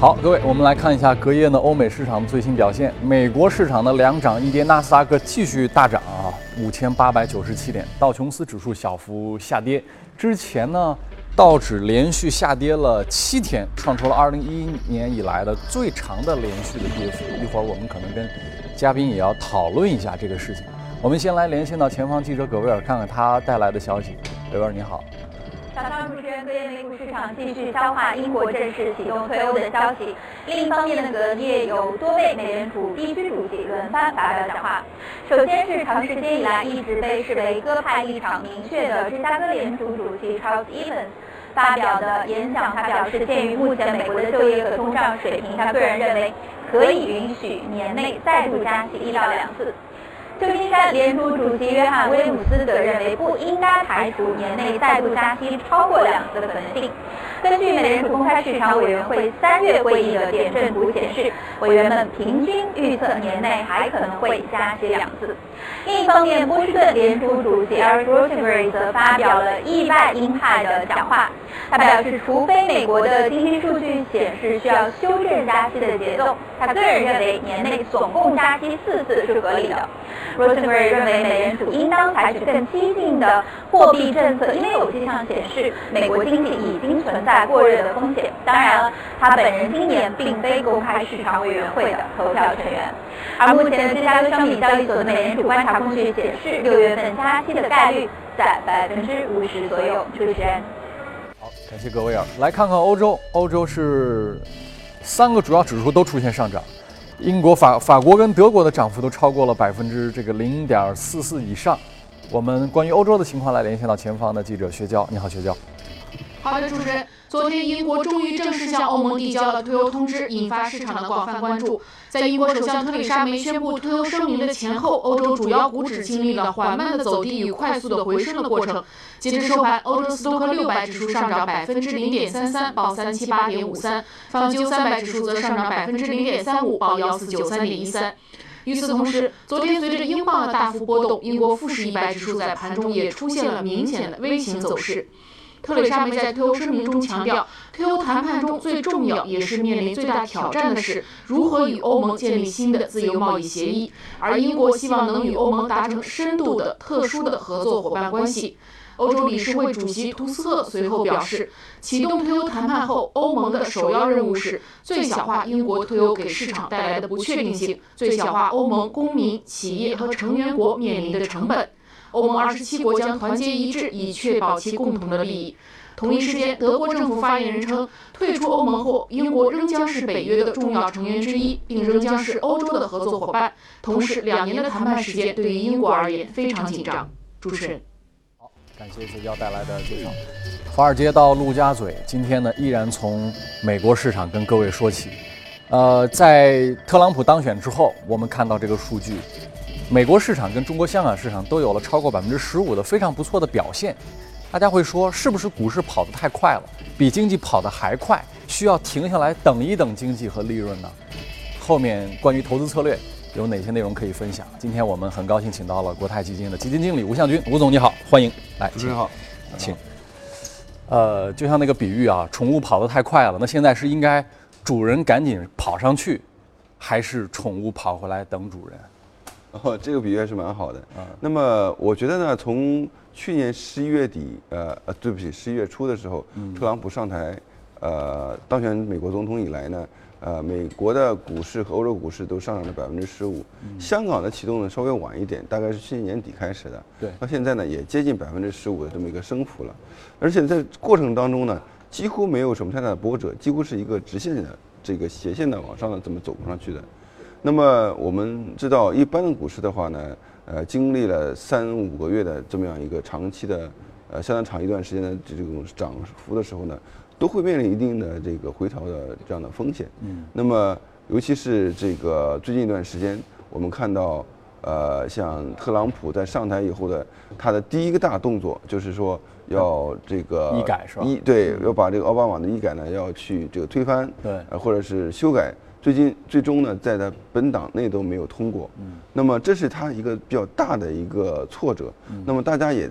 好，各位，我们来看一下隔夜呢欧美市场的最新表现。美国市场的两涨一跌，纳斯达克继续大涨啊，五千八百九十七点，道琼斯指数小幅下跌。之前呢，道指连续下跌了七天，创出了二零一一年以来的最长的连续的跌幅。一会儿我们可能跟嘉宾也要讨论一下这个事情。我们先来连线到前方记者葛威尔，看看他带来的消息。葛威尔，你好。早上，主持人，隔夜美股市场继续消化英国正式启动退欧的消息。另一方面呢，隔夜有多位美联储地区主席轮番发表讲话。首先是长时间以来一直被视为鸽派立场明确的芝加哥联储主席 Charles Evans 发表的演讲，他表示，鉴于目前美国的就业和通胀水平，他个人认为可以允许年内再度加息一到两次。旧金山联储主席约翰威姆斯则认为不应该排除年内再度加息超过两次的可能性。根据美联储公开市场委员会三月会议的点阵图显示，委员们平均预测年内还可能会加息两次。另一方面，波士顿联储主席 Eric Rosenberg 则发表了意外鹰派的讲话。他表示，除非美国的经济数据显示需要修正加息的节奏，他个人认为年内总共加息四次是合理的。Rosenberg 认为美联储应当采取更激进的货币政策，因为有迹象显示美国经济已经存在过热的风险。当然了，他本人今年并非公开市场委员会的投票成员。而目前芝加哥商品交易所的美联储观察工具显示，六月份加息的概率在百分之五十左右。主持人，好，感谢各位啊，来看看欧洲，欧洲是三个主要指数都出现上涨。英国、法、法国跟德国的涨幅都超过了百分之这个零点四四以上。我们关于欧洲的情况来连线到前方的记者薛娇，你好，薛娇。好的，主持人。昨天，英国终于正式向欧盟递交了退欧通知，引发市场的广泛关注。在英国首相特蕾莎梅宣布退欧声明的前后，欧洲主要股指经历了缓慢的走低与快速的回升的过程。截至收盘，欧洲斯托克六百指数上涨百分之零点三三，报三七八点五三；方舟三百指数则上涨百分之零点三五，报幺四九三点一三。与此同时，昨天随着英镑的大幅波动，英国富时一百指数在盘中也出现了明显的微型走势。特蕾莎梅在退欧声明中强调，退欧谈判中最重要也是面临最大挑战的是如何与欧盟建立新的自由贸易协议，而英国希望能与欧盟达成深度的、特殊的合作伙伴关系。欧洲理事会主席图斯特随后表示，启动退欧谈判后，欧盟的首要任务是最小化英国退欧给市场带来的不确定性，最小化欧盟公民、企业和成员国面临的成本。欧盟二十七国将团结一致，以确保其共同的利益。同一时间，德国政府发言人称，退出欧盟后，英国仍将是北约的重要成员之一，并仍将是欧洲的合作伙伴。同时，两年的谈判时间对于英国而言非常紧张。主持人，好，感谢学校带来的介绍。华尔街到陆家嘴，今天呢依然从美国市场跟各位说起。呃，在特朗普当选之后，我们看到这个数据。美国市场跟中国香港市场都有了超过百分之十五的非常不错的表现，大家会说是不是股市跑得太快了，比经济跑得还快，需要停下来等一等经济和利润呢？后面关于投资策略有哪些内容可以分享？今天我们很高兴请到了国泰基金的基金经理吴向军，吴总你好，欢迎来，主持人好，请。呃，就像那个比喻啊，宠物跑得太快了，那现在是应该主人赶紧跑上去，还是宠物跑回来等主人？哦，这个比喻还是蛮好的啊。那么我觉得呢，从去年十一月底，呃呃，对不起，十一月初的时候，特朗普上台，呃，当选美国总统以来呢，呃，美国的股市和欧洲股市都上涨了百分之十五。香港的启动呢稍微晚一点，大概是去年年底开始的。对。到现在呢，也接近百分之十五的这么一个升幅了。而且在过程当中呢，几乎没有什么太大的波折，几乎是一个直线的这个斜线的往上的这么走上去的。那么我们知道，一般的股市的话呢，呃，经历了三五个月的这么样一个长期的，呃，相当长一段时间的这种涨幅的时候呢，都会面临一定的这个回调的这样的风险。嗯。那么，尤其是这个最近一段时间，我们看到，呃，像特朗普在上台以后的他的第一个大动作，就是说要这个医改是吧？医对，要把这个奥巴马的医改呢，要去这个推翻，对，或者是修改。最近最终呢，在他本党内都没有通过，那么这是他一个比较大的一个挫折。那么大家也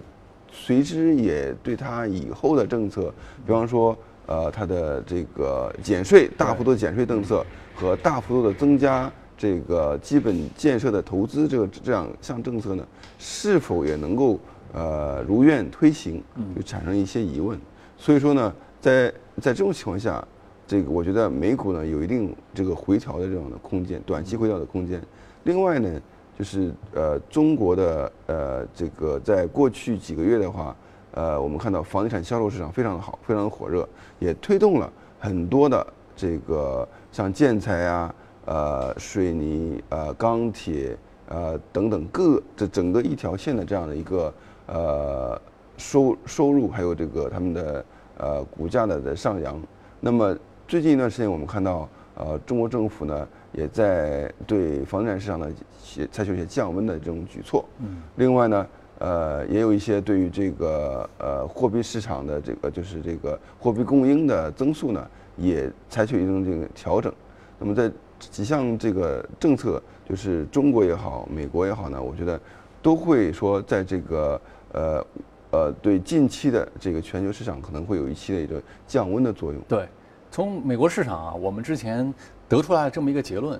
随之也对他以后的政策，比方说呃他的这个减税大幅度减税政策和大幅度的增加这个基本建设的投资这个这样项政策呢，是否也能够呃如愿推行，就产生一些疑问。所以说呢，在在这种情况下，这个我觉得美股呢有一定这个回调的这样的空间，短期回调的空间。另外呢，就是呃中国的呃这个在过去几个月的话，呃我们看到房地产销售市场非常的好，非常的火热，也推动了很多的这个像建材啊、呃水泥、呃钢铁、呃等等各这整个一条线的这样的一个呃收收入，还有这个他们的呃股价的的上扬。那么最近一段时间，我们看到呃中国政府呢也在对房地产市场呢也采取一些降温的这种举措。嗯。另外呢，呃也有一些对于这个呃货币市场的这个就是这个货币供应的增速呢，也采取一种这个调整。那么在几项这个政策，就是中国也好，美国也好呢，我觉得都会说在这个呃呃对近期的这个全球市场可能会有一系列的降温的作用。对，从美国市场啊，我们之前得出来了这么一个结论，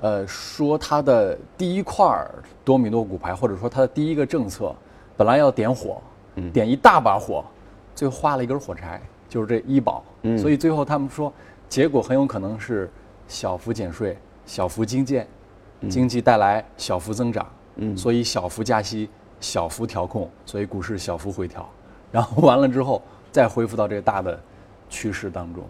呃，说它的第一块儿多米诺骨牌，或者说它的第一个政策，本来要点火，点一大把火，最后画了一根火柴，就是这医保。嗯所以最后他们说，结果很有可能是小幅减税、小幅精简，经济带来小幅增长。嗯所以小幅加息、小幅调控，所以股市小幅回调，然后完了之后再恢复到这个大的趋势当中。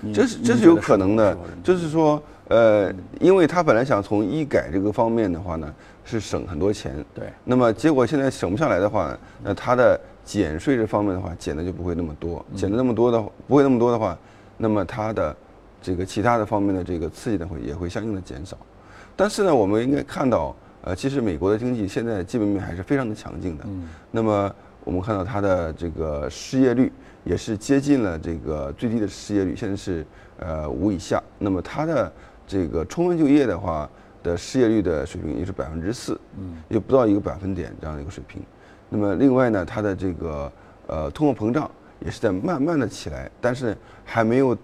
你这是这是有可能的就是说，呃，因为他本来想从医改这个方面的话呢，是省很多钱，对。那么结果现在省不下来的话，那他的减税这方面的话，减的就不会那么多，减的那么多的不会那么多的话，那么他的这个其他的方面的这个刺激呢会也会相应的减少。但是呢，我们应该看到，呃，其实美国的经济现在基本面还是非常的强劲的。嗯。那么我们看到它的这个失业率也是接近了这个最低的失业率，现在是呃五以下。那么它的这个充分就业的话的失业率的水平也是百分之四，嗯，也不到一个百分点这样的一个水平。那么另外呢，它的这个呃通货膨胀也是在慢慢的起来，但是还没有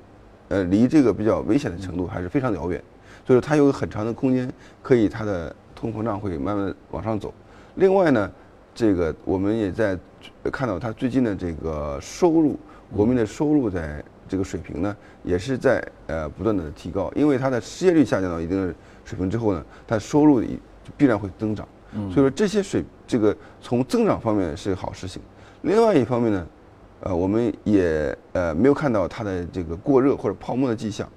呃离这个比较危险的程度还是非常遥远，所以说它有很长的空间可以它的通货膨胀会慢慢往上走。另外呢，这个我们也在呃看到它最近的这个收入，国民的收入在这个水平呢，也是在呃不断的提高，因为它的失业率下降到一定的水平之后呢，它收入也必然会增长。所以说这些水这个从增长方面是好事情。另外一方面呢，呃，我们也呃没有看到它的这个过热或者泡沫的迹象，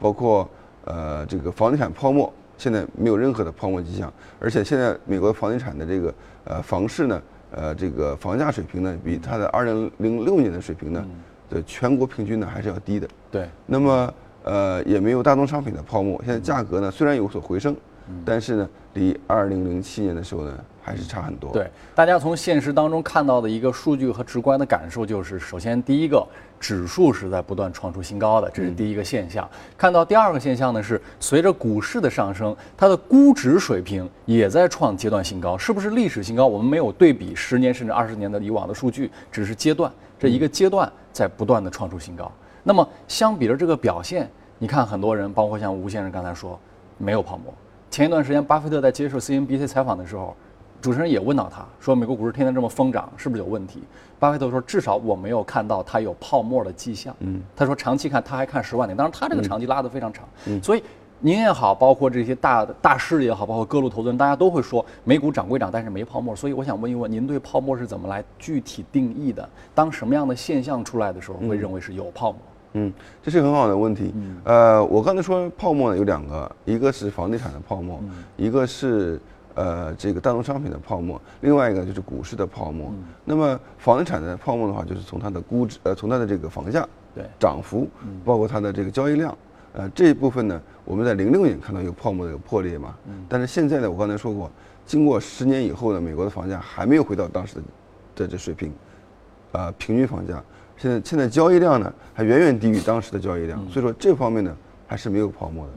包括呃这个房地产泡沫现在没有任何的泡沫迹象，而且现在美国房地产的这个呃房市呢，呃这个房价水平呢，比它的二零零六年的水平呢的全国平均呢还是要低的。对，那么呃也没有大宗商品的泡沫，现在价格呢虽然有所回升，但是呢离二零零七年的时候呢还是差很多。对，大家从现实当中看到的一个数据和直观的感受就是，首先第一个，指数是在不断创出新高的，这是第一个现象。看到第二个现象呢是，随着股市的上升，它的估值水平也在创阶段新高，是不是历史新高？我们没有对比十年甚至二十年的以往的数据，只是阶段，这一个阶段在不断的创出新高。那么相比着这个表现，你看很多人，包括像吴先生刚才说，没有泡沫。前一段时间，巴菲特在接受 CNBC 采访的时候，主持人也问到他说：“美国股市天天这么疯涨，是不是有问题？”巴菲特说：“至少我没有看到它有泡沫的迹象。”嗯，他说长期看他还看十万点，当然他这个长期拉得非常长，嗯所以您也好，包括这些大大师也好，包括各路投资人，大家都会说美股涨归涨，但是没泡沫。所以我想问一问，您对泡沫是怎么来具体定义的？当什么样的现象出来的时候，会认为是有泡沫？嗯，这是很好的问题。呃，我刚才说泡沫呢有两个，一个是房地产的泡沫，一个是呃这个大宗商品的泡沫，另外一个就是股市的泡沫。那么房地产的泡沫的话，就是从它的估值，呃，从它的这个房价对。涨幅，包括它的这个交易量，呃，这一部分呢，我们在零六年看到有泡沫的有破裂嘛，但是现在呢，我刚才说过，经过十年以后呢，美国的房价还没有回到当时的的这水平，呃，平均房价。现在现在交易量呢还远远低于当时的交易量，所以说这方面呢还是没有泡沫的。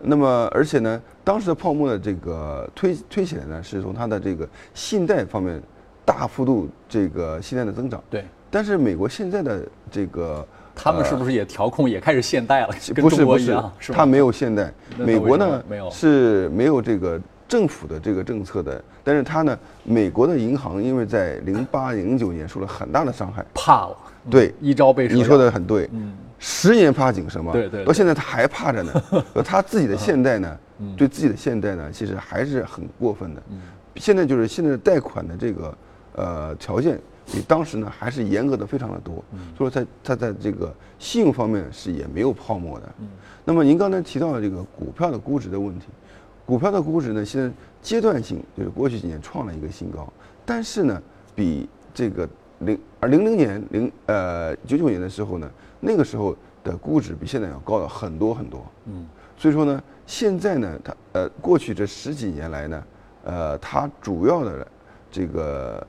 那么而且呢，当时的泡沫的这个推推起来呢，是从它的这个信贷方面大幅度这个信贷的增长。对，但是美国现在的这个他们是不是也调控也开始现代了？跟不是不是中国一样，是吧它没有现代。那美国呢是没有这个政府的这个政策的，但是它呢，美国的银行因为在零八零九年受了很大的伤害，怕了，对一朝被蛇你说的很对，十年怕井绳嘛，对对对到现在他还怕着呢。而他自己的现代呢，对自己的现代呢，其实还是很过分的。现在就是现在的贷款的这个呃条件比当时呢还是严格的非常的多，所以说他他在这个信用方面是也没有泡沫的。那么您刚才提到的这个股票的估值的问题，股票的估值呢，现在阶段性就是过去几年创了一个新高，但是呢，比这个零而零零年零呃九九年的时候呢，那个时候的估值比现在要高了很多很多。嗯，所以说呢，现在呢，它呃过去这十几年来呢，呃，它主要的这个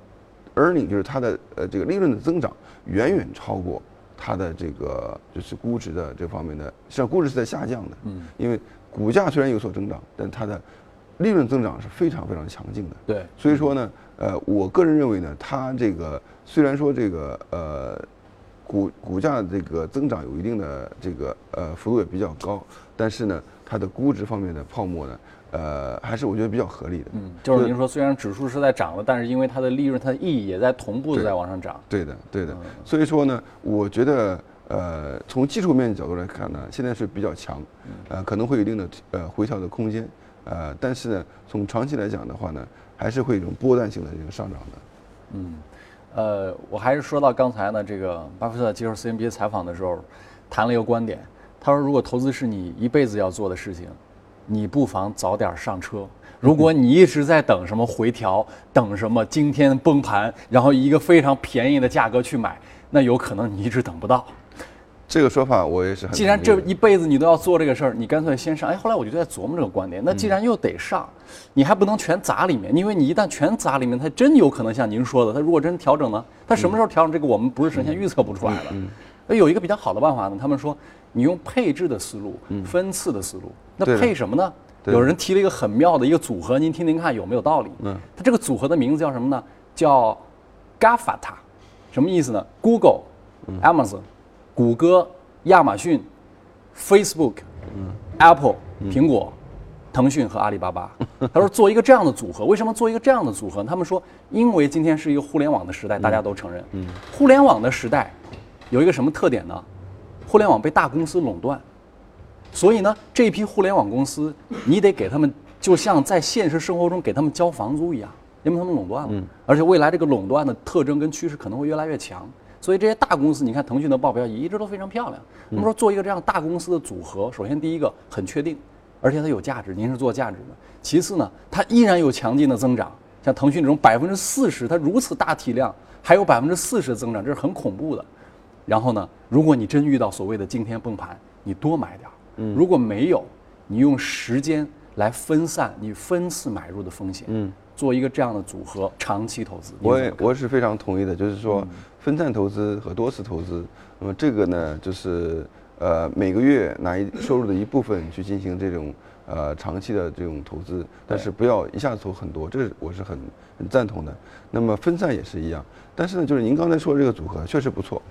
earning 就是它的呃这个利润的增长远远超过它的这个就是估值的这方面的，实际上估值是在下降的。嗯，因为股价虽然有所增长，但它的利润增长是非常非常强劲的。对，所以说呢，呃，我个人认为呢，它这个虽然说这个呃股股价这个增长有一定的这个呃幅度也比较高，但是呢，它的估值方面的泡沫呢，呃，还是我觉得比较合理的。嗯，就是您说虽然指数是在涨了，但是因为它的利润、它的意义也在同步的在往上涨。对的，对的。所以说呢，我觉得呃，从技术面角度来看呢，现在是比较强，呃，可能会有一定的呃回调的空间，呃，但是呢，从长期来讲的话呢，还是会有一种波段性的这个上涨的。呃，我还是说到刚才呢，这个巴菲特接受 CNBC 采访的时候，谈了一个观点，他说，如果投资是你一辈子要做的事情，你不妨早点上车。如果你一直在等什么回调，等什么今天崩盘，然后一个非常便宜的价格去买，那有可能你一直等不到。这个说法我也是很既然这一辈子你都要做这个事儿，你干脆先上。哎，后来我就在琢磨这个观点，那既然又得上，你还不能全砸里面，因为你一旦全砸里面，它真有可能像您说的，它如果真调整呢，它什么时候调整，这个我们不是神仙预测不出来的。那有一个比较好的办法呢，他们说你用配置的思路、分次的思路，那配什么呢？有人提了一个很妙的一个组合，您听听看有没有道理？嗯，它这个组合的名字叫什么呢？叫 GAFATA，什么意思呢？Google、Amazon、谷歌、亚马逊、Facebook、Apple、苹果、腾讯和阿里巴巴。他说做一个这样的组合，为什么做一个这样的组合？他们说，因为今天是一个互联网的时代，大家都承认。互联网的时代有一个什么特点呢？互联网被大公司垄断。所以呢，这批互联网公司，你得给他们，就像在现实生活中给他们交房租一样，因为他们垄断了。而且未来这个垄断的特征跟趋势可能会越来越强。所以这些大公司，你看腾讯的报表也一直都非常漂亮。那么说做一个这样大公司的组合，首先第一个很确定，而且它有价值，您是做价值的。其次呢，它依然有强劲的增长，像腾讯这种百分之四十，它如此大体量，还有百分之四十的增长，这是很恐怖的。然后呢，如果你真遇到所谓的惊天崩盘，你多买点儿。如果没有，你用时间来分散你分次买入的风险。嗯，做一个这样的组合，长期投资。我我是非常同意的，就是说分散投资和多次投资，那么这个呢，就是呃每个月拿一收入的一部分去进行这种呃长期的这种投资，但是不要一下子投很多，这是我是很很赞同的。那么分散也是一样，但是呢，就是您刚才说的这个组合确实不错，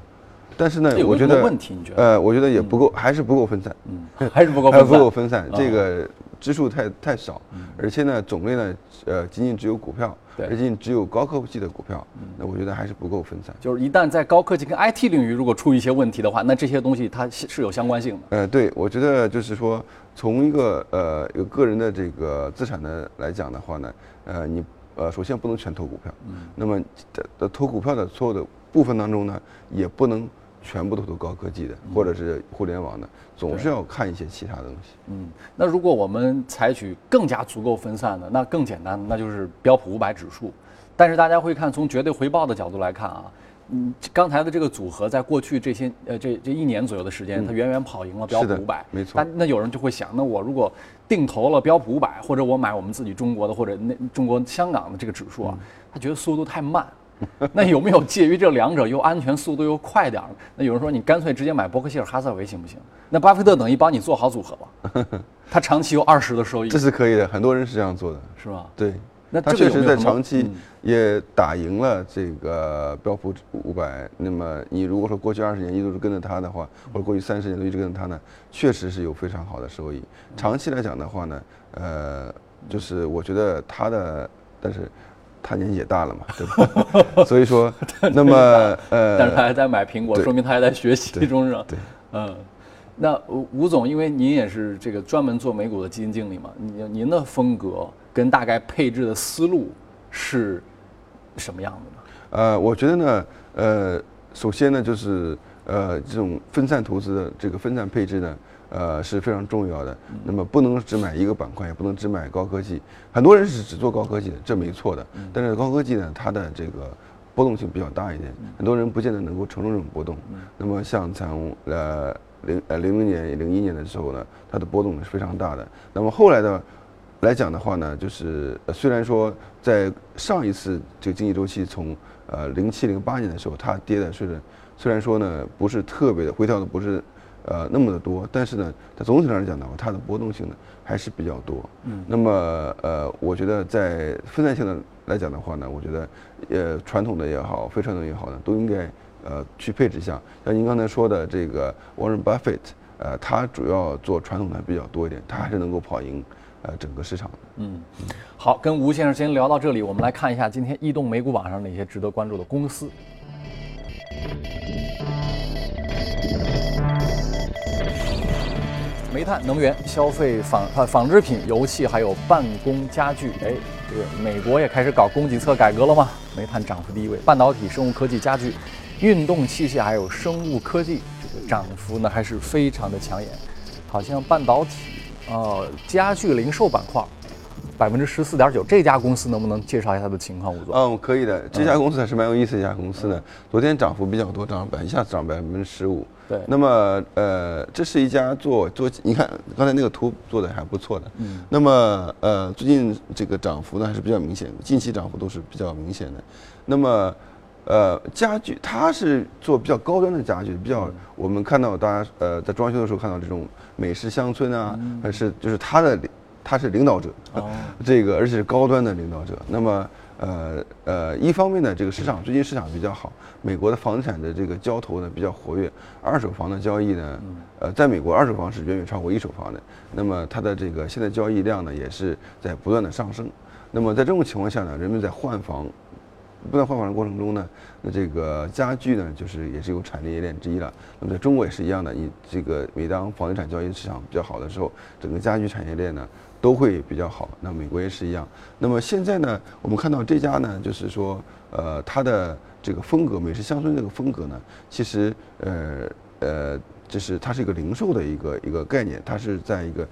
但是呢我觉得问题你觉得呃，我觉得也不够，还是不够分散。嗯，还是不够还不分散。够分散，这啊个支数太太少，而且呢种类呢，呃，仅仅只有股票，对而且只有高科技的股票，那我觉得还是不够分散。就是一旦在高科技跟 IT 领域如果出一些问题的话，那这些东西它是是有相关性的。呃，对，我觉得就是说，从一个呃有个人的这个资产的来讲的话呢，呃，你呃首先不能全投股票，那么的的投股票的所有的部分当中呢，也不能全部都是高科技的或者是互联网的，总是要看一些其他的东西。嗯，那如果我们采取更加足够分散的，那更简单，那就是标普五百指数。但是大家会看，从绝对回报的角度来看啊，嗯，刚才的这个组合在过去这些呃这这一年左右的时间，它远远跑赢了标普五百。没错但那有人就会想，那我如果定投了标普五百，或者我买我们自己中国的或者那中国香港的这个指数啊，嗯他觉得速度太慢。那有没有介于这两者又安全、速度又快点儿？那有人说你干脆直接买伯克希尔哈撒韦行不行？那巴菲特等于帮你做好组合了，他长期有二十的收益这，是可以的，很多人是这样做的。是吧？对，那他确实在长期嗯也打赢了这个标普五百。那么你如果说过去二十年一直是跟着他的话，或者过去三十年都一直跟着他呢，确实是有非常好的收益。长期来讲的话呢，呃，就是我觉得他的，但是他年纪也大了嘛，对吧？所以说，那么呃，但是他还在买苹果，说明他还在学习中是吧？对，嗯。那吴吴总，因为您也是这个专门做美股的基金经理嘛，您您的风格跟大概配置的思路是什么样的呢？呃，我觉得呢，呃，首先呢，就是呃，这种分散投资的这个分散配置呢，呃，是非常重要的。那么不能只买一个板块，也不能只买高科技。很多人是只做高科技的，这没错的。但是高科技呢，它的这个波动性比较大一点，很多人不见得能够承受这种波动。那么像从呃零呃零零年、零一年的时候呢，它的波动是非常大的。那么后来的来讲的话呢，就是呃虽然说在上一次这个经济周期从呃零七零八年的时候，它跌的是虽然说呢不是特别的回调的不是呃那么的多，但是呢，它总体上来讲的话，它的波动性呢还是比较多。嗯，那么呃，我觉得在分散性的来讲的话呢，我觉得呃传统的也好，非传统也好呢，都应该呃去配置一下。像您刚才说的这个 Warren Buffett，呃，他主要做传统的比较多一点，他还是能够跑赢呃整个市场的。嗯，好，跟吴先生先聊到这里，我们来看一下今天异动美股榜上哪些值得关注的公司。煤炭、能源、消费纺呃纺织品、油气，还有办公家具。哎，这个美国也开始搞供给侧改革了吗？煤炭涨幅第一位，半导体、生物科技、家具、运动器械还有生物科技，这个涨幅呢还是非常的抢眼。好像半导体、呃家具零售板块，百分之十四点九。这家公司能不能介绍一下它的情况，吴总？嗯，可以的。这家公司还是蛮有意思的一家公司的，昨天涨幅比较多，涨百一下子涨百分之十五。对那么呃，这是一家做做，你看刚才那个图做的还不错的。嗯。那么呃，最近这个涨幅呢还是比较明显，近期涨幅都是比较明显的。那么呃，家具它是做比较高端的家具，比较我们看到大家呃在装修的时候看到这种美式乡村啊，还是就是它的它是领导者，这个而且是高端的领导者。那么呃呃，一方面呢，这个市场最近市场比较好，美国的房地产的这个交投呢比较活跃，二手房的交易呢，呃，在美国二手房是远远超过一手房的，那么它的这个现在交易量呢也是在不断的上升。那么在这种情况下呢，人们在换房不断换房的过程中呢，那这个家具呢，就是也是有产业链之一了。那么在中国也是一样的，你这个每当房地产交易市场比较好的时候，整个家具产业链呢都会比较好。那美国也是一样。那么现在呢，我们看到这家呢，就是说，呃，它的这个风格，美式乡村这个风格呢，其实呃呃，就是它是一个零售的一个一个概念，它是在一个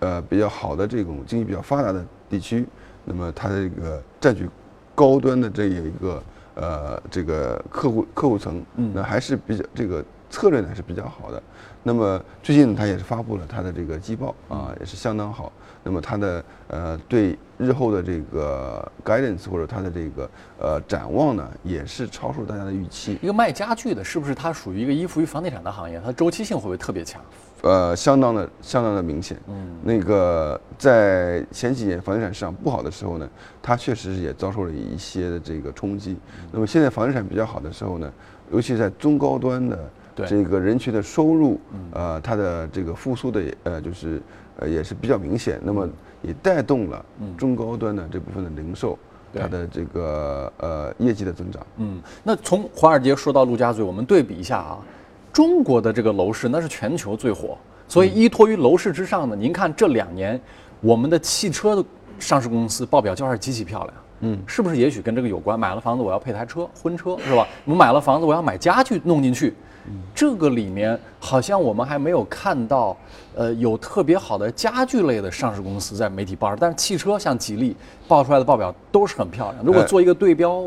呃比较好的这种经济比较发达的地区，那么它的这个占据高端的这一个呃这个客户客户层，那还是比较这个策略呢还是比较好的。那么最近它也是发布了它的这个季报啊，也是相当好。那么它的呃对日后的这个 guidance 或者它的这个呃展望呢，也是超出大家的预期。一个卖家具的，是不是它属于一个依附于房地产的行业？它周期性会不会特别强？呃，相当的相当的明显。嗯，那个在前几年房地产市场不好的时候呢，它确实是也遭受了一些的这个冲击。那么现在房地产比较好的时候呢，尤其在中高端的这个人群的收入，呃，它的这个复苏的呃就是呃也是比较明显。那么也带动了中高端的这部分的零售，它的这个呃业绩的增长。嗯，那从华尔街说到陆家嘴，我们对比一下啊，中国的这个楼市那是全球最火，所以依托于楼市之上呢，您看这两年我们的汽车的上市公司报表就是极其漂亮。嗯，是不是也许跟这个有关？买了房子我要配台车，婚车是吧？我买了房子我要买家具弄进去，这个里面好像我们还没有看到，呃，有特别好的家具类的上市公司在媒体报上，但是汽车像吉利报出来的报表都是很漂亮。如果哎做一个对标，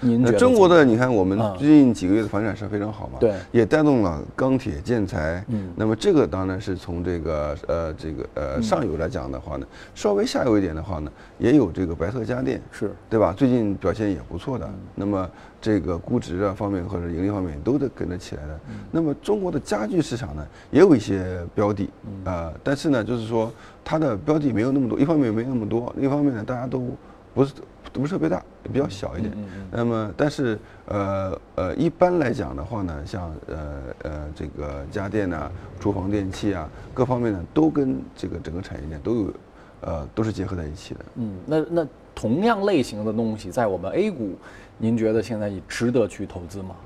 您觉那得中国的你看，我们嗯最近几个月的房地产是非常好嘛，对也带动了钢铁、建材。嗯那么这个当然是从这个呃这个呃上游来讲的话呢，稍微下游一点的话呢，也有这个白色家电，是对吧？最近表现也不错的。那么这个估值啊方面或者盈利方面都得跟着起来的。那么中国的家具市场呢，也有一些标的，呃，但是呢，就是说它的标的没有那么多，一方面没那么多，另一方面呢，大家都不是不是特别大，比较小一点。那么，但是呃呃，一般来讲的话呢，像呃呃这个家电呐、厨房电器啊，各方面呢，都跟这个整个产业链都有呃都是结合在一起的。嗯，那那同样类型的东西，在我们 A 股，您觉得现在也值得去投资吗？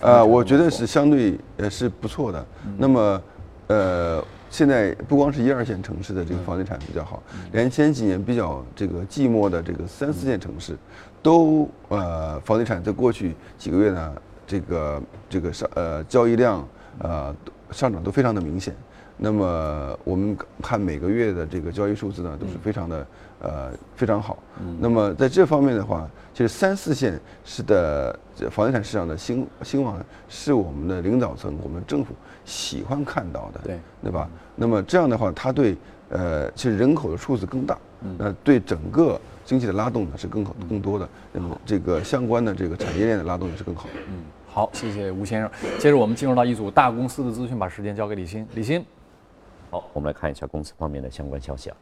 呃，我觉得是相对呃是不错的。那么呃。现在不光是一二线城市的这个房地产比较好，连前几年比较这个寂寞的这个三四线城市，都呃房地产在过去几个月呢，这个这个上呃交易量呃上涨都非常的明显。那么我们看每个月的这个交易数字呢，都是非常的呃非常好。那么在这方面的话，其实三四线是的房地产市场的兴兴旺，是我们的领导层、我们政府喜欢看到的，对对吧？那么这样的话，它对呃其实人口的数字更大，那对整个经济的拉动呢是更好更多的，那么这个相关的这个产业链的拉动也是更好的。嗯，好，谢谢吴先生。接着我们进入到一组大公司的资讯，把时间交给李欣。李欣。好，我们来看一下公司方面的相关消息啊。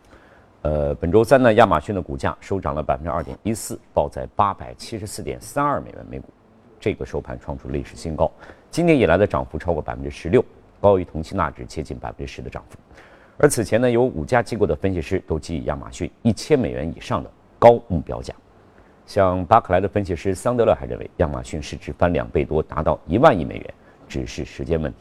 呃，本周三呢，亚马逊的股价收涨了百分之二点一四，报在八百七十四点三二美元每股，这个收盘创出历史新高。今年以来的涨幅超过百分之十六，高于同期纳指接近百分之十的涨幅。而此前呢，有五家机构的分析师都给予亚马逊一千美元以上的高目标价。像巴克莱的分析师桑德勒还认为，亚马逊市值翻两倍多，达到一万亿美元，只是时间问题。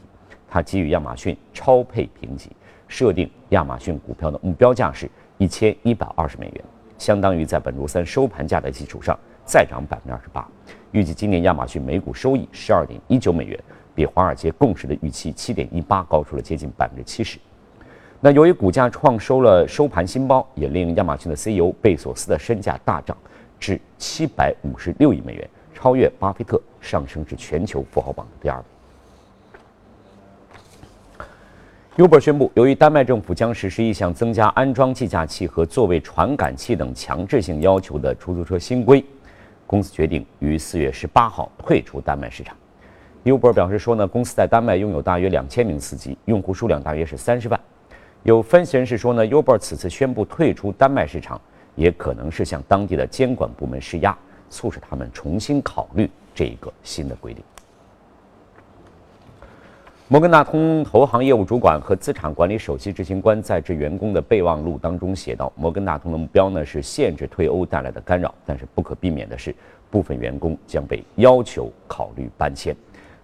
他给予亚马逊超配评级。设定亚马逊股票的目标价是一千一百二十美元，相当于在本周三收盘价的基础上再涨百分之二十八。预计今年亚马逊每股收益十二点一九美元，比华尔街共识的预期七点一八高出了接近百分之七十。那由于股价创收了收盘新高，也令亚马逊的 CEO 贝索斯的身价大涨至七百五十六亿美元，超越巴菲特，上升至全球富豪榜的第二位。Uber 宣布，由于丹麦政府将实施一项增加安装计价器和座位传感器等强制性要求的出租车新规，公司决定于四月十八号退出丹麦市场。Uber 表示说呢，公司在丹麦拥有大约两千名司机，用户数量大约是三十万。有分析人士说呢，Uber 此次宣布退出丹麦市场，也可能是向当地的监管部门施压，促使他们重新考虑这一个新的规定。摩根大通投行业务主管和资产管理首席执行官在致员工的备忘录当中写道：“摩根大通的目标呢是限制退欧带来的干扰，但是不可避免的是，部分员工将被要求考虑搬迁。”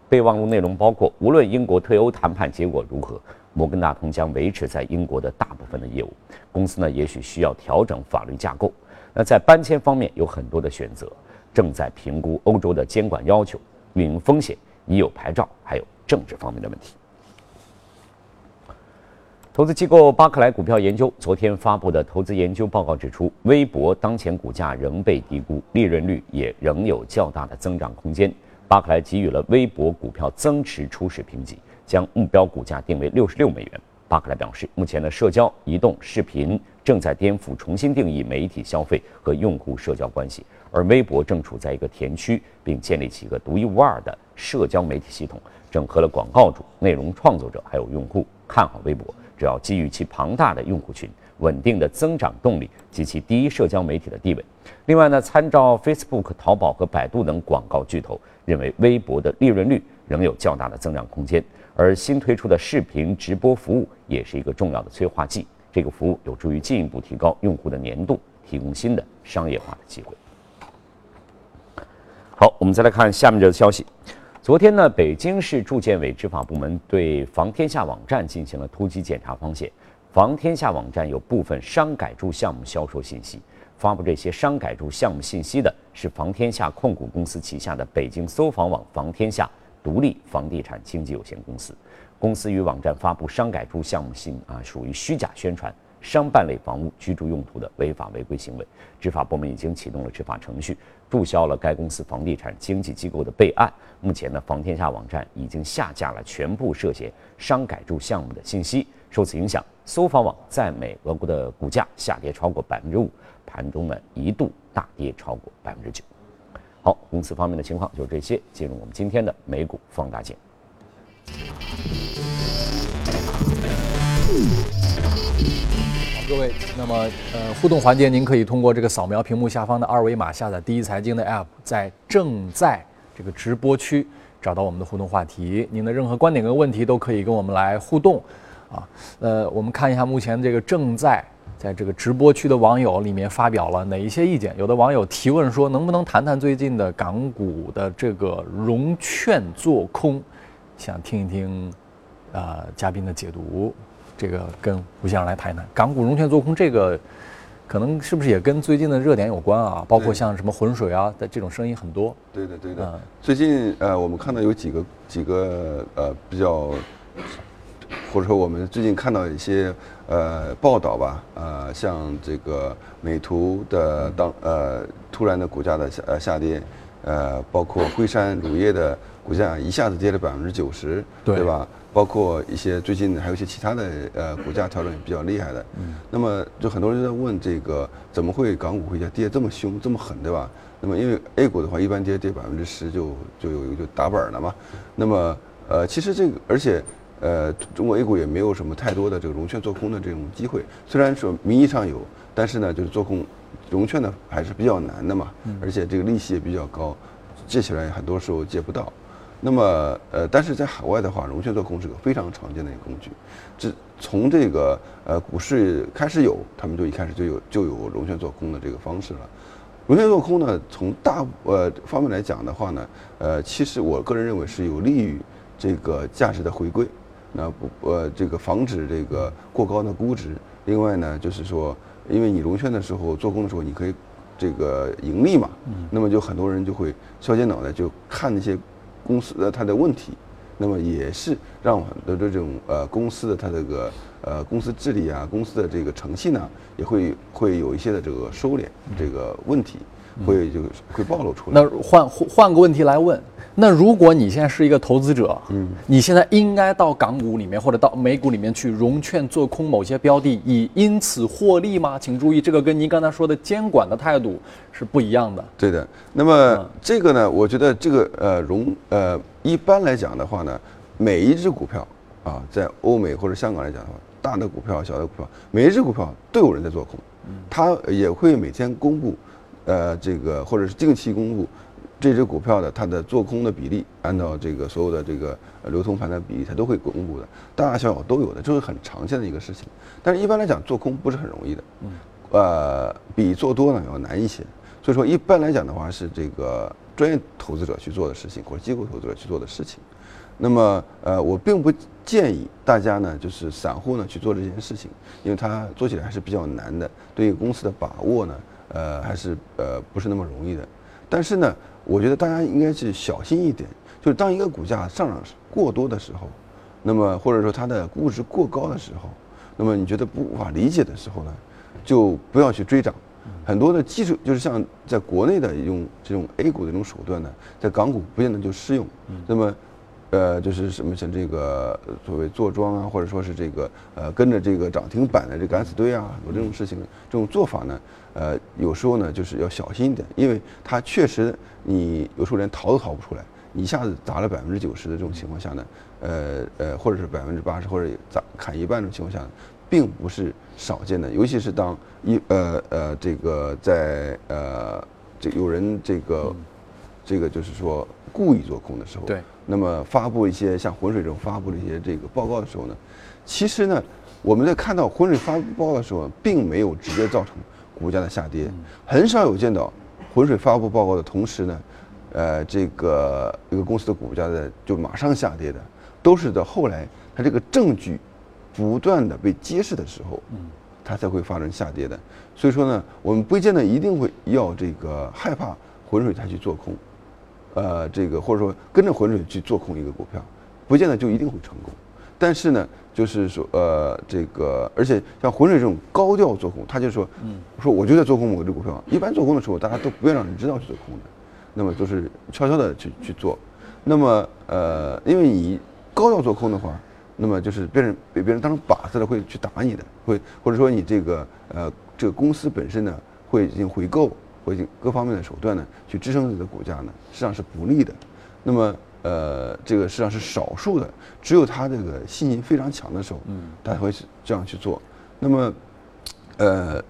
备忘录内容包括：无论英国退欧谈判结果如何，摩根大通将维持在英国的大部分的业务。公司呢也许需要调整法律架构。那在搬迁方面有很多的选择，正在评估欧洲的监管要求、运营风险、已有牌照，还有。政治方面的问题。投资机构巴克莱股票研究昨天发布的投资研究报告指出，微博当前股价仍被低估，利润率也仍有较大的增长空间。巴克莱给予了微博股票增持初始评级，将目标股价定为六十六美元。巴克莱表示，目前的社交、移动、视频正在颠覆重新定义媒体消费和用户社交关系，而微博正处在一个甜区，并建立起一个独一无二的社交媒体系统。整合了广告主、内容创作者还有用户，看好微博。只要基于其庞大的用户群、稳定的增长动力及其第一社交媒体的地位。另外呢，参照 Facebook、淘宝和百度等广告巨头，认为微博的利润率仍有较大的增长空间。而新推出的视频直播服务也是一个重要的催化剂。这个服务有助于进一步提高用户的粘度，提供新的商业化的机会。好，我们再来看下面这个消息。昨天呢，北京市住建委执法部门对房天下网站进行了突击检查，发现房天下网站有部分商改住项目销售信息。发布这些商改住项目信息的是房天下控股公司旗下的北京搜房网房天下独立房地产经纪有限公司。公司与网站发布商改住项目信啊，属于虚假宣传。商办类房屋居住用途的违法违规行为，执法部门已经启动了执法程序，注销了该公司房地产经纪机构的备案。目前呢，房天下网站已经下架了全部涉嫌商改住项目的信息。受此影响，搜房网在美俄国的股价下跌超过百分之五，盘中呢一度大跌超过百分之九。好，公司方面的情况就是这些。进入我们今天的美股放大镜。各位，那么呃，互动环节您可以通过这个扫描屏幕下方的二维码下载第一财经的 app，在正在这个直播区找到我们的互动话题，您的任何观点跟问题都可以跟我们来互动，啊，呃，我们看一下目前这个正在在这个直播区的网友里面发表了哪一些意见？有的网友提问说，能不能谈谈最近的港股的这个融券做空？想听一听，呃，嘉宾的解读。这个跟吴先生来谈一谈港股融券做空这个，可能是不是也跟最近的热点有关啊？包括像什么浑水啊的这种声音很多。对的，对的。最近呃，我们看到有几个几个呃比较，或者说我们最近看到一些呃报道吧，呃，像这个美图的当呃突然的股价的下呃下跌，呃，包括辉山乳业的股价一下子跌了百分之九十，对。吧？包括一些最近还有一些其他的呃股价调整也比较厉害的，嗯，那么就很多人在问这个怎么会港股会跌这么凶这么狠对吧？那么因为 A 股的话一般跌跌百分之十就就有就打板了嘛，那么呃其实这个而且呃中国 A 股也没有什么太多的这个融券做空的这种机会，虽然说名义上有，但是呢就是做空融券呢还是比较难的嘛，而且这个利息也比较高，借起来很多时候借不到。那么，呃，但是在海外的话，融券做空是个非常常见的一个工具。这从这个呃股市开始有，他们就一开始就有就有融券做空的这个方式了。融券做空呢，从大呃方面来讲的话呢，呃，其实我个人认为是有利于这个价值的回归，那不呃这个防止这个过高的估值。另外呢，就是说，因为你融券的时候做空的时候，你可以这个盈利嘛，那么就很多人就会削尖脑袋就看那些。公司的它的问题，那么也是让很多这种呃公司的它这个呃公司治理啊，公司的这个诚信呢，也会会有一些的这个收敛这个问题。会就会暴露出来。那换换个问题来问，那如果你现在是一个投资者，嗯，你现在应该到港股里面或者到美股里面去融券做空某些标的，以因此获利吗？请注意，这个跟您刚才说的监管的态度是不一样的。对的。那么这个呢，我觉得这个呃融呃一般来讲的话呢，每一只股票啊，在欧美或者香港来讲的话，大的股票、小的股票，每一只股票都有人在做空，它也会每天公布。呃，这个或者是定期公布这只股票的它的做空的比例，按照这个所有的这个流通盘的比例，它都会公布的，大大小小都有的，这是很常见的一个事情。但是一般来讲，做空不是很容易的，嗯，呃，比做多呢要难一些。所以说，一般来讲的话，是这个专业投资者去做的事情，或者机构投资者去做的事情。那么，呃，我并不建议大家呢，就是散户呢去做这件事情，因为它做起来还是比较难的，对于公司的把握呢。呃，还是呃不是那么容易的，但是呢，我觉得大家应该是小心一点，就是当一个股价上涨过多的时候，那么或者说它的估值过高的时候，那么你觉得不无法理解的时候呢，就不要去追涨。很多的技术就是像在国内的用这种 A 股的这种手段呢，在港股不见得就适用。那么。呃，就是什么像这个所谓坐庄啊，或者说是这个呃跟着这个涨停板的这敢死队啊，很多这种事情，这种做法呢，呃，有时候呢就是要小心一点，因为它确实你有时候连逃都逃不出来，一下子砸了百分之九十的这种情况下呢，呃呃，或者是百分之八十或者砸砍一半这种情况下呢，并不是少见的，尤其是当一呃呃这个在呃这有人这个这个就是说故意做空的时候。对。那么发布一些像浑水这种发布的一些这个报告的时候呢，其实呢，我们在看到浑水发布报告的时候，并没有直接造成股价的下跌，很少有见到浑水发布报告的同时呢，呃，这个一个公司的股价的就马上下跌的，都是到后来它这个证据不断的被揭示的时候，它才会发生下跌的。所以说呢，我们不见得一定会要这个害怕浑水它去做空。呃，这个或者说跟着浑水去做空一个股票，不见得就一定会成功。但是呢，就是说，呃，这个而且像浑水这种高调做空，他就说，嗯，说我就在做空某只股票。一般做空的时候，大家都不愿让人知道是做空的，那么就是悄悄的去去做。那么，呃，因为你高调做空的话，那么就是别人被别人当成靶子了，会去打你的，会或者说你这个呃这个公司本身呢会进行回购。各各方面的手段呢，去支撑自己的股价呢，实际上是不利的。那么，呃，这个实际上是少数的，只有他这个信心非常强的时候，嗯，他才会这样去做。那么，呃，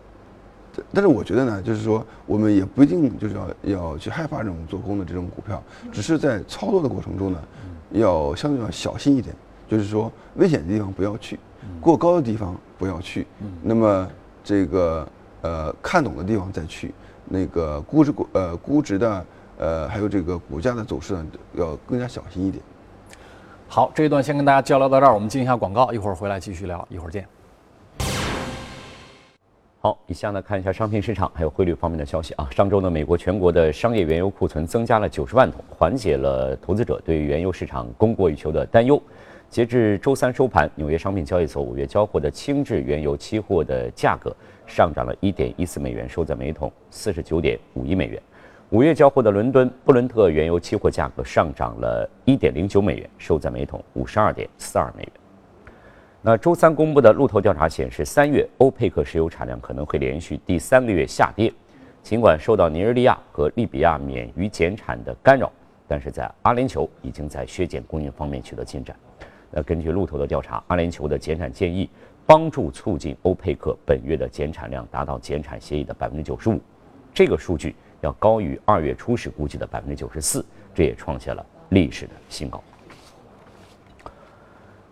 但是我觉得呢，就是说我们也不一定就是要要去害怕这种做空的这种股票，只是在操作的过程中呢，要相对要小心一点，就是说危险的地方不要去，过高的地方不要去，那么这个呃看懂的地方再去，那个估值股呃估值的呃还有这个股价的走势呢，要更加小心一点。好，这一段先跟大家交流到这儿，我们进一下广告，一会儿回来继续聊，一会儿见。好，以下呢看一下商品市场还有汇率方面的消息啊。上周呢，美国全国的商业原油库存增加了九十万桶，缓解了投资者对原油市场供过于求的担忧。截至周三收盘，纽约商品交易所五月交货的轻质原油期货的价格上涨了一点一四美元，收在每桶四十九点五一美元。五月交货的伦敦布伦特原油期货价格上涨了一点零九美元，收在每桶五十二点四二美元。那周三公布的路透调查显示，三月欧佩克石油产量可能会连续第三个月下跌。尽管受到尼日利亚和利比亚免于减产的干扰，但是在阿联酋已经在削减供应方面取得进展。那根据路透的调查，阿联酋的减产建议帮助促进欧佩克本月的减产量达到减产协议的百分之九十五，这个数据要高于二月初时估计的百分之九十四，这也创下了历史的新高。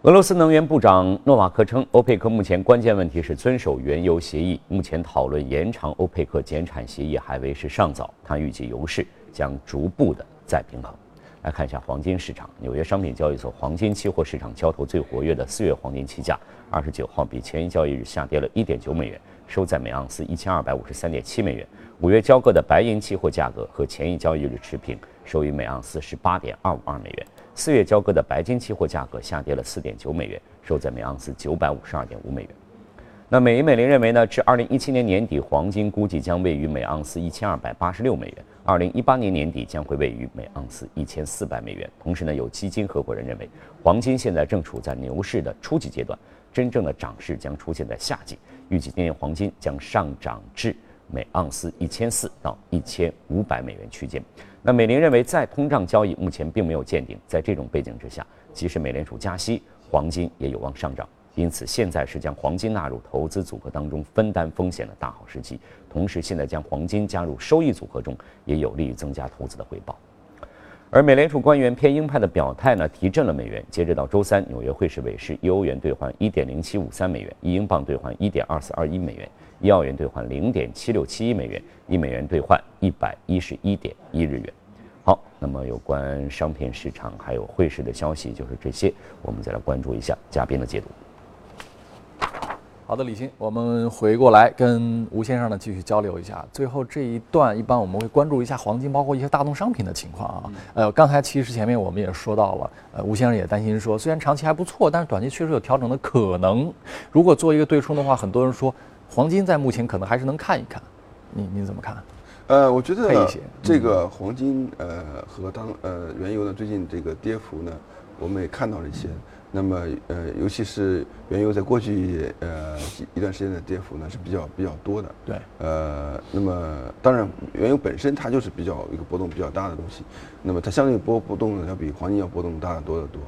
俄罗斯能源部长诺瓦克称，欧佩克目前关键问题是遵守原油协议。目前讨论延长欧佩克减产协议还为时尚早。他预计油市将逐步的再平衡。来看一下黄金市场，纽约商品交易所黄金期货市场交投最活跃的四月黄金期价，二十九号比前一交易日下跌了一点九美元，收在每盎司一千二百五十三点七美元。五月交割的白银期货价格和前一交易日持平，收于每盎司十八点二五二美元。四月交割的白金期货价格下跌了四点九美元，收在每盎司九百五十二点五美元。那美银美林认为呢，至二零一七年年底，黄金估计将位于每盎司一千二百八十六美元；二零一八年年底将会位于每盎司一千四百美元。同时呢，有基金合伙人认为，黄金现在正处在牛市的初级阶段，真正的涨势将出现在夏季。预计今年黄金将上涨至每盎司一千四到一千五百美元区间。那美林认为，再通胀交易目前并没有见顶，在这种背景之下，即使美联储加息，黄金也有望上涨。因此，现在是将黄金纳入投资组合当中分担风险的大好时机。同时，现在将黄金加入收益组合中，也有利于增加投资的回报。而美联储官员偏鹰派的表态呢，提振了美元。截止到周三，纽约汇市尾市，一欧元兑换一点零七五三美元，一英镑兑换一点二四二一美元。一澳元兑换零点七六七一美元，一美元兑换一百一十一点一日元。好，那么有关商品市场还有汇市的消息就是这些，我们再来关注一下嘉宾的解读。好的，李欣，我们回过来跟吴先生呢继续交流一下。最后这一段，一般我们会关注一下黄金，包括一些大宗商品的情况啊。呃，刚才其实前面我们也说到了，呃，吴先生也担心说，虽然长期还不错，但是短期确实有调整的可能。如果做一个对冲的话，很多人说黄金在目前可能还是能看一看。你你怎么看？呃，我觉得配一些这个黄金呃和当呃原油呢最近这个跌幅呢，我们也看到了一些。那么呃，尤其是原油在过去呃一一段时间的跌幅呢是比较比较多的。对。呃，那么当然原油本身它就是比较一个波动比较大的东西，那么它相对波波动呢要比黄金要波动大得多得多。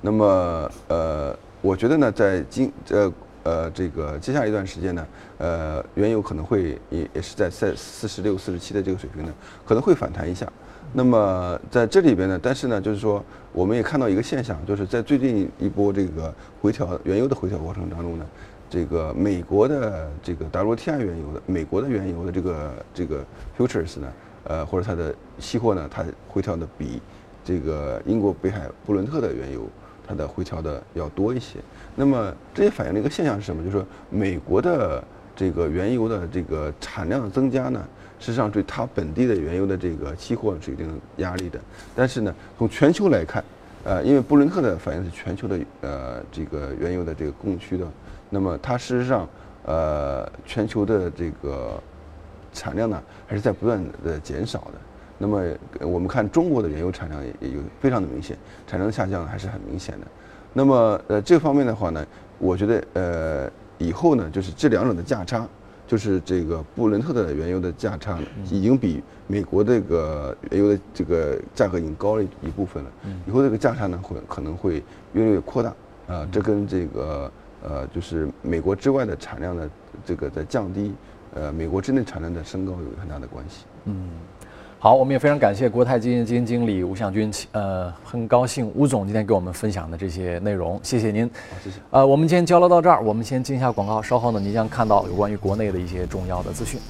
那么呃，我觉得呢，在今呃呃这个接下来一段时间呢，呃，原油可能会也也是在在四十六、四十七的这个水平呢，可能会反弹一下。那么在这里边呢，但是呢，就是说我们也看到一个现象，就是在最近一波这个回调原油的回调过程当中呢，这个美国的这个 WTI 原油的美国的原油的这个这个 futures 呢，呃，或者它的期货呢，它回调的比这个英国北海布伦特的原油它的回调的要多一些。那么这也反映了一个现象是什么？就是说美国的这个原油的这个产量的增加呢，实际上对它本地的原油的这个期货是有一定压力的。但是呢，从全球来看，呃，因为布伦特的反映是全球的呃这个原油的这个供需的，那么它事实上呃全球的这个产量呢还是在不断的减少的。那么我们看中国的原油产量也也有非常的明显，产量下降还是很明显的。那么呃这方面的话呢，我觉得呃以后呢就是这两种的价差，就是这个布伦特的原油的价差呢，已经比美国这个原油的这个价格已经高了一部分了。以后这个价差呢会可能会越来越扩大。啊，这跟这个呃，就是美国之外的产量的这个在降低，呃，美国之内产量的升高有很大的关系。好，我们也非常感谢国泰基金基金经理吴向军，呃，很高兴吴总今天给我们分享的这些内容，谢谢您。好，谢谢。呃，我们今天交流到这儿，我们先进一下广告，稍后呢，您将看到有关于国内的一些重要的资讯。